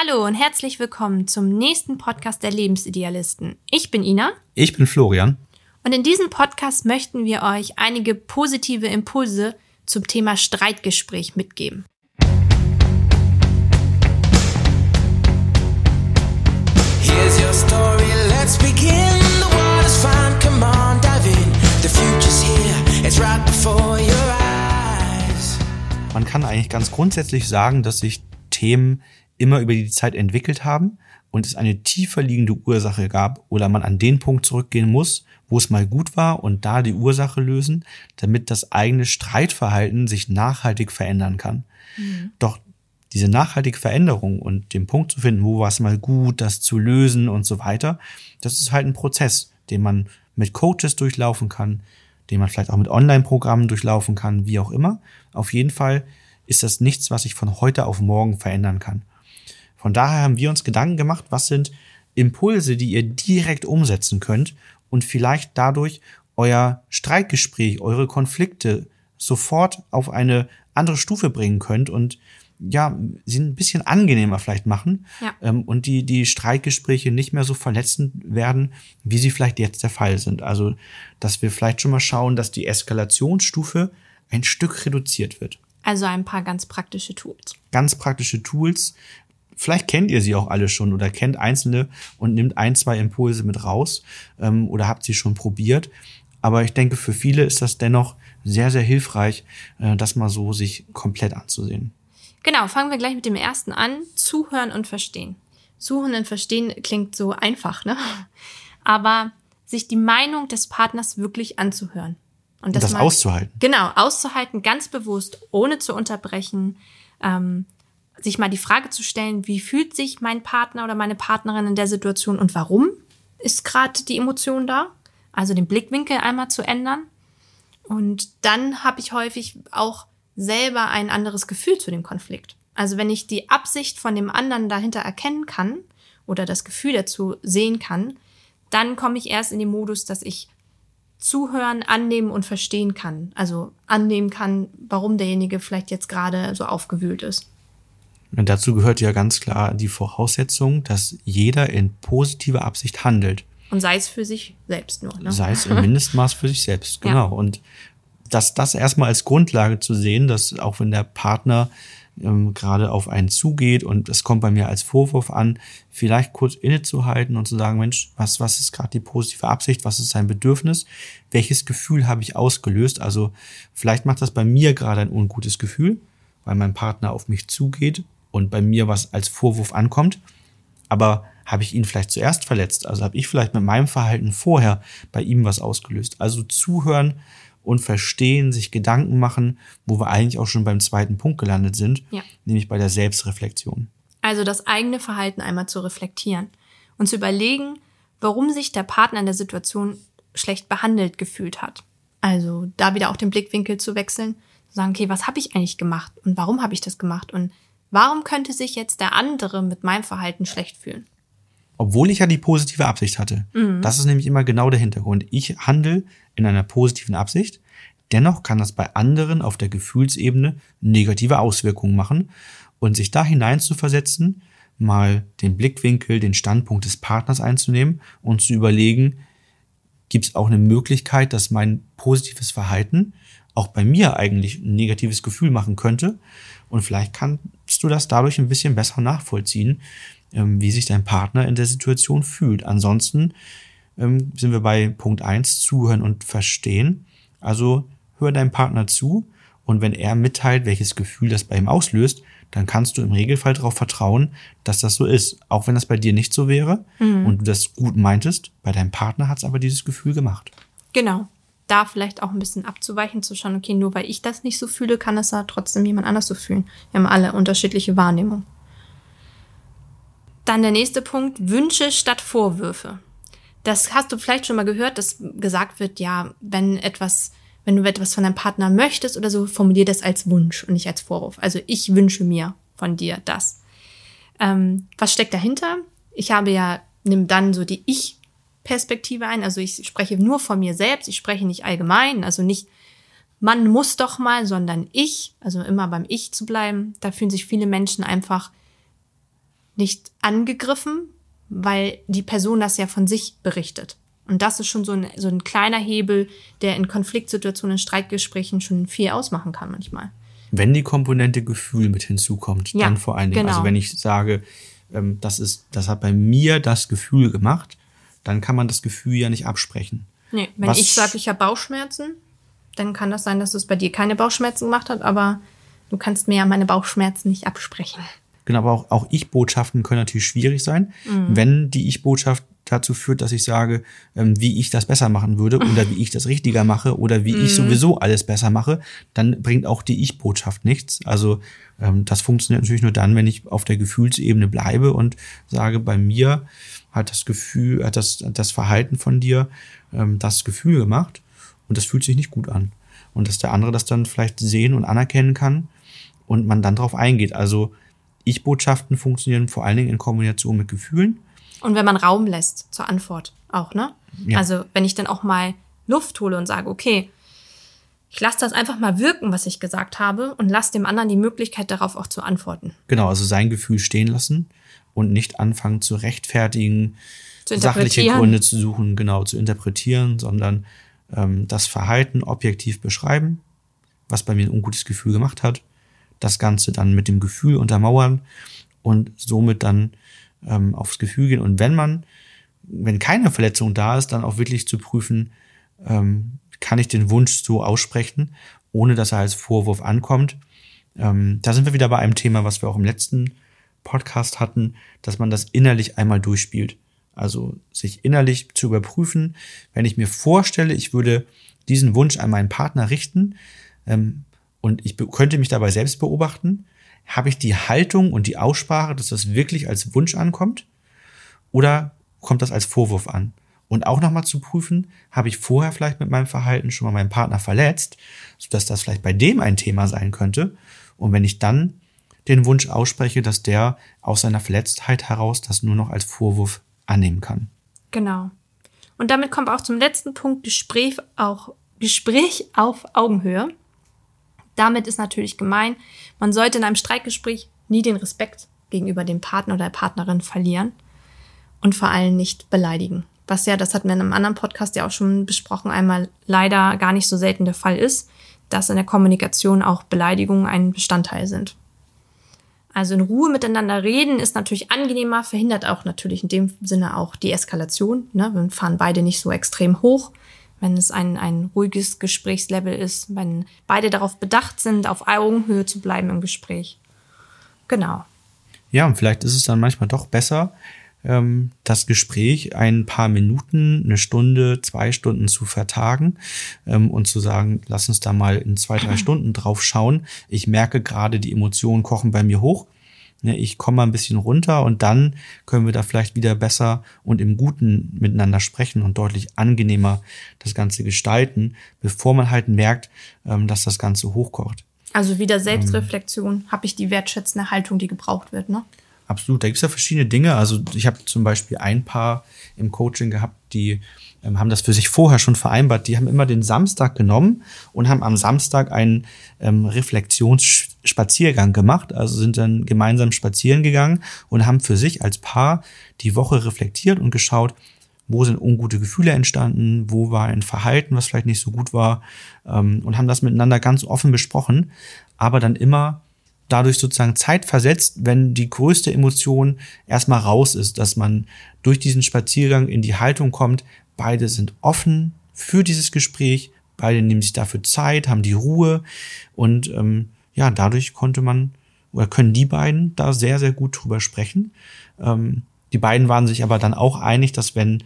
Hallo und herzlich willkommen zum nächsten Podcast der Lebensidealisten. Ich bin Ina. Ich bin Florian. Und in diesem Podcast möchten wir euch einige positive Impulse zum Thema Streitgespräch mitgeben. Here's your story, let's begin. The water's fine, come on, dive in. The future's here, it's right before your eyes. Man kann eigentlich ganz grundsätzlich sagen, dass sich Themen immer über die Zeit entwickelt haben und es eine tiefer liegende Ursache gab oder man an den Punkt zurückgehen muss, wo es mal gut war und da die Ursache lösen, damit das eigene Streitverhalten sich nachhaltig verändern kann. Doch diese nachhaltige Veränderung und den Punkt zu finden, wo war es mal gut, das zu lösen und so weiter, das ist halt ein Prozess, den man mit Coaches durchlaufen kann, den man vielleicht auch mit Online-Programmen durchlaufen kann, wie auch immer. Auf jeden Fall ist das nichts, was sich von heute auf morgen verändern kann. Von daher haben wir uns Gedanken gemacht, was sind Impulse, die ihr direkt umsetzen könnt und vielleicht dadurch euer Streitgespräch, eure Konflikte sofort auf eine andere Stufe bringen könnt und ja, sie ein bisschen angenehmer vielleicht machen Ja. ähm, und die, die Streitgespräche nicht mehr so verletzend werden, wie sie vielleicht jetzt der Fall sind. Also, dass wir vielleicht schon mal schauen, dass die Eskalationsstufe ein Stück reduziert wird Also ein paar ganz praktische Tools. ganz praktische Tools. Vielleicht kennt ihr sie auch alle schon oder kennt einzelne und nimmt ein, zwei Impulse mit raus ähm, oder habt sie schon probiert. Aber ich denke, für viele ist das dennoch sehr, sehr hilfreich, äh, das mal so sich komplett anzusehen. Genau, fangen wir gleich mit dem ersten an. Zuhören und verstehen. Zuhören und verstehen klingt so einfach, ne? Aber sich die Meinung des Partners wirklich anzuhören. Und Das man- auszuhalten. Genau, auszuhalten, ganz bewusst, ohne zu unterbrechen, ähm, sich mal die Frage zu stellen, wie fühlt sich mein Partner oder meine Partnerin in der Situation und warum ist gerade die Emotion da? Also den Blickwinkel einmal zu ändern. Und dann habe ich häufig auch selber ein anderes Gefühl zu dem Konflikt. Also wenn ich die Absicht von dem anderen dahinter erkennen kann oder das Gefühl dazu sehen kann, dann komme ich erst in den Modus, dass ich zuhören, annehmen und verstehen kann. Also annehmen kann, warum derjenige vielleicht jetzt gerade so aufgewühlt ist. Und dazu gehört ja ganz klar die Voraussetzung, dass jeder in positiver Absicht handelt. Und sei es für sich selbst nur. Ne? Sei es im Mindestmaß für sich selbst, Ja. genau. Und das, das erstmal als Grundlage zu sehen, dass auch wenn der Partner ähm, gerade auf einen zugeht und es kommt bei mir als Vorwurf an, vielleicht kurz innezuhalten und zu sagen, Mensch, was, was ist gerade die positive Absicht, was ist sein Bedürfnis, welches Gefühl habe ich ausgelöst? Also vielleicht macht das bei mir gerade ein ungutes Gefühl, weil mein Partner auf mich zugeht und bei mir was als Vorwurf ankommt aber habe ich ihn vielleicht zuerst verletzt? Also habe ich vielleicht mit meinem Verhalten vorher bei ihm was ausgelöst? Also zuhören und verstehen, sich Gedanken machen, wo wir eigentlich auch schon beim zweiten Punkt gelandet sind, Ja. nämlich bei der Selbstreflexion. Also das eigene Verhalten einmal zu reflektieren und zu überlegen, warum sich der Partner in der Situation schlecht behandelt gefühlt hat. Also da wieder auch den Blickwinkel zu wechseln, zu sagen, okay, was habe ich eigentlich gemacht und warum habe ich das gemacht und warum könnte sich jetzt der andere mit meinem Verhalten schlecht fühlen? Obwohl ich ja die positive Absicht hatte. Das ist nämlich immer genau der Hintergrund. Ich handle in einer positiven Absicht. Dennoch kann das bei anderen auf der Gefühlsebene negative Auswirkungen machen. Und sich da hinein zu versetzen, mal den Blickwinkel, den Standpunkt des Partners einzunehmen und zu überlegen, gibt es auch eine Möglichkeit, dass mein positives Verhalten auch bei mir eigentlich ein negatives Gefühl machen könnte. Und vielleicht kannst du das dadurch ein bisschen besser nachvollziehen, ähm, wie sich dein Partner in der Situation fühlt. Ansonsten ähm, sind wir bei Punkt eins zuhören und verstehen. Also hör deinem Partner zu und wenn er mitteilt, welches Gefühl das bei ihm auslöst, dann kannst du im Regelfall darauf vertrauen, dass das so ist. Auch wenn das bei dir nicht so wäre und du das gut meintest, bei deinem Partner hat es aber dieses Gefühl gemacht. Genau. Da vielleicht auch ein bisschen abzuweichen, zu schauen, okay, nur weil ich das nicht so fühle, kann es ja trotzdem jemand anders so fühlen. Wir haben alle unterschiedliche Wahrnehmung. Dann der nächste Punkt, Wünsche statt Vorwürfe. Das hast du vielleicht schon mal gehört, dass gesagt wird, ja, wenn etwas, wenn du etwas von deinem Partner möchtest oder so, formulier das als Wunsch und nicht als Vorwurf. Also ich wünsche mir von dir das. Ähm, was steckt dahinter? Ich habe ja, nimm dann so die Ich-Perspektive ein. Also ich spreche nur von mir selbst, ich spreche nicht allgemein, also nicht man muss doch mal, sondern ich, also immer beim Ich zu bleiben. Da fühlen sich viele Menschen einfach nicht angegriffen, weil die Person das ja von sich berichtet. Und das ist schon so ein, so ein kleiner Hebel, der in Konfliktsituationen, in Streitgesprächen schon viel ausmachen kann manchmal. Wenn die Komponente Gefühl mit hinzukommt, Ja, dann vor allen Dingen. genau. Also wenn ich sage, ähm, das ist, das hat bei mir das Gefühl gemacht, dann kann man das Gefühl ja nicht absprechen. Nee, wenn Was- ich sage, ich habe Bauchschmerzen, dann kann das sein, dass es bei dir keine Bauchschmerzen gemacht hat, aber du kannst mir ja meine Bauchschmerzen nicht absprechen. Genau, aber auch, auch Ich-Botschaften können natürlich schwierig sein, wenn die Ich-Botschaft dazu führt, dass ich sage, ähm, wie ich das besser machen würde oder wie ich das richtiger mache oder wie ich sowieso alles besser mache, dann bringt auch die Ich-Botschaft nichts. Also ähm, das funktioniert natürlich nur dann, wenn ich auf der Gefühlsebene bleibe und sage, bei mir hat das Gefühl, hat das, das Verhalten von dir ähm, das Gefühl gemacht und das fühlt sich nicht gut an. Und dass der andere das dann vielleicht sehen und anerkennen kann und man dann darauf eingeht. Also Ich-Botschaften funktionieren vor allen Dingen in Kombination mit Gefühlen. Und wenn man Raum lässt zur Antwort auch, ne? Ja. Also wenn ich dann auch mal Luft hole und sage, okay, ich lasse das einfach mal wirken, was ich gesagt habe, und lasse dem anderen die Möglichkeit darauf auch zu antworten. Genau, also sein Gefühl stehen lassen und nicht anfangen zu rechtfertigen, Zu sachliche. Gründe zu suchen, genau zu interpretieren, sondern ähm, das Verhalten objektiv beschreiben, was bei mir ein ungutes Gefühl gemacht hat, das Ganze dann mit dem Gefühl untermauern und somit dann ähm, aufs Gefühl gehen. Und wenn man, wenn keine Verletzung da ist, dann auch wirklich zu prüfen, ähm, kann ich den Wunsch so aussprechen, ohne dass er als Vorwurf ankommt. Ähm, da sind wir wieder bei einem Thema, was wir auch im letzten Podcast hatten, dass man das innerlich einmal durchspielt. Also sich innerlich zu überprüfen, wenn ich mir vorstelle, ich würde diesen Wunsch an meinen Partner richten ähm, und ich könnte mich dabei selbst beobachten, habe ich die Haltung und die Aussprache, dass das wirklich als Wunsch ankommt oder kommt das als Vorwurf an? Und auch nochmal zu prüfen, habe ich vorher vielleicht mit meinem Verhalten schon mal meinen Partner verletzt, sodass das vielleicht bei dem ein Thema sein könnte. Und wenn ich dann den Wunsch ausspreche, dass der aus seiner Verletztheit heraus das nur noch als Vorwurf annehmen kann. Genau. Und damit kommen wir auch zum letzten Punkt, Gespräch, auch, Gespräch auf Augenhöhe. Damit ist natürlich gemein, man sollte in einem Streitgespräch nie den Respekt gegenüber dem Partner oder der Partnerin verlieren und vor allem nicht beleidigen. Was ja, das hatten wir in einem anderen Podcast ja auch schon besprochen, einmal leider gar nicht so selten der Fall ist, dass in der Kommunikation auch Beleidigungen ein Bestandteil sind. Also in Ruhe miteinander reden ist natürlich angenehmer, verhindert auch natürlich in dem Sinne auch die Eskalation. Ne? Wir fahren beide nicht so extrem hoch, wenn es ein, ein ruhiges Gesprächslevel ist, wenn beide darauf bedacht sind, auf Augenhöhe zu bleiben im Gespräch. Genau. Ja, und vielleicht ist es dann manchmal doch besser, ähm, das Gespräch ein paar Minuten, eine Stunde, zwei Stunden zu vertagen ähm, und zu sagen, lass uns da mal in zwei, drei Stunden drauf schauen. Ich merke gerade, die Emotionen kochen bei mir hoch. Ne, Ich komme mal ein bisschen runter und dann können wir da vielleicht wieder besser und im Guten miteinander sprechen und deutlich angenehmer das Ganze gestalten, bevor man halt merkt, ähm, dass das Ganze hochkocht. Also wieder Selbstreflexion, habe ich die wertschätzende Haltung, die gebraucht wird. Ne? Absolut, da gibt's ja verschiedene Dinge. Also ich habe zum Beispiel ein Paar im Coaching gehabt, die ähm, haben das für sich vorher schon vereinbart. Die haben immer den Samstag genommen und haben am Samstag einen ähm, Reflexionsspaziergang gemacht. Also sind dann gemeinsam spazieren gegangen und haben für sich als Paar die Woche reflektiert und geschaut, wo sind ungute Gefühle entstanden, wo war ein Verhalten, was vielleicht nicht so gut war ähm, und haben das miteinander ganz offen besprochen, aber dann immer dadurch sozusagen Zeit versetzt, wenn die größte Emotion erstmal raus ist, dass man durch diesen Spaziergang in die Haltung kommt, beide sind offen für dieses Gespräch, beide nehmen sich dafür Zeit, haben die Ruhe und ähm, ja, dadurch konnte man oder können die beiden da sehr, sehr gut drüber sprechen. Ähm, die beiden waren sich aber dann auch einig, dass wenn,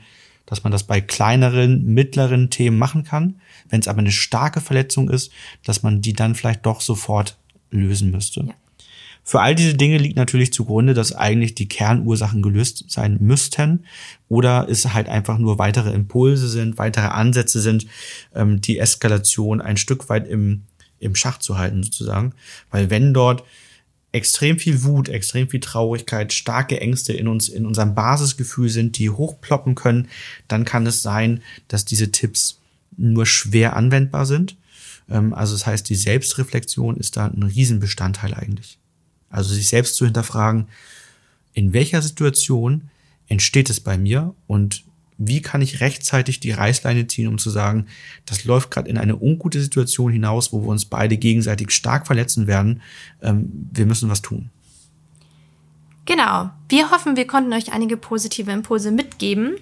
dass man das bei kleineren, mittleren Themen machen kann, wenn es aber eine starke Verletzung ist, dass man die dann vielleicht doch sofort lösen müsste. Ja. Für all diese Dinge liegt natürlich zugrunde, dass eigentlich die Kernursachen gelöst sein müssten oder es halt einfach nur weitere Impulse sind, weitere Ansätze sind, ähm, die Eskalation ein Stück weit im, im Schach zu halten sozusagen. Weil wenn dort extrem viel Wut, extrem viel Traurigkeit, starke Ängste in uns, in unserem Basisgefühl sind, die hochploppen können, dann kann es sein, dass diese Tipps nur schwer anwendbar sind. Ähm, Also das heißt, die Selbstreflexion ist da ein Riesenbestandteil eigentlich. Also sich selbst zu hinterfragen, in welcher Situation entsteht es bei mir und wie kann ich rechtzeitig die Reißleine ziehen, um zu sagen, das läuft gerade in eine ungute Situation hinaus, wo wir uns beide gegenseitig stark verletzen werden. Ähm, wir müssen was tun. Genau. Wir hoffen, wir konnten euch einige positive Impulse mitgeben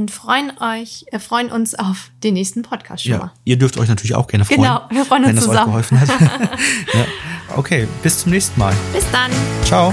und freuen euch, äh, freuen uns auf den nächsten Podcast schon Ja, mal. ihr dürft euch natürlich auch gerne freuen, Genau, wir freuen uns wenn das zusammen. euch geholfen hat. ja. Okay, bis zum nächsten Mal. Bis dann. Ciao.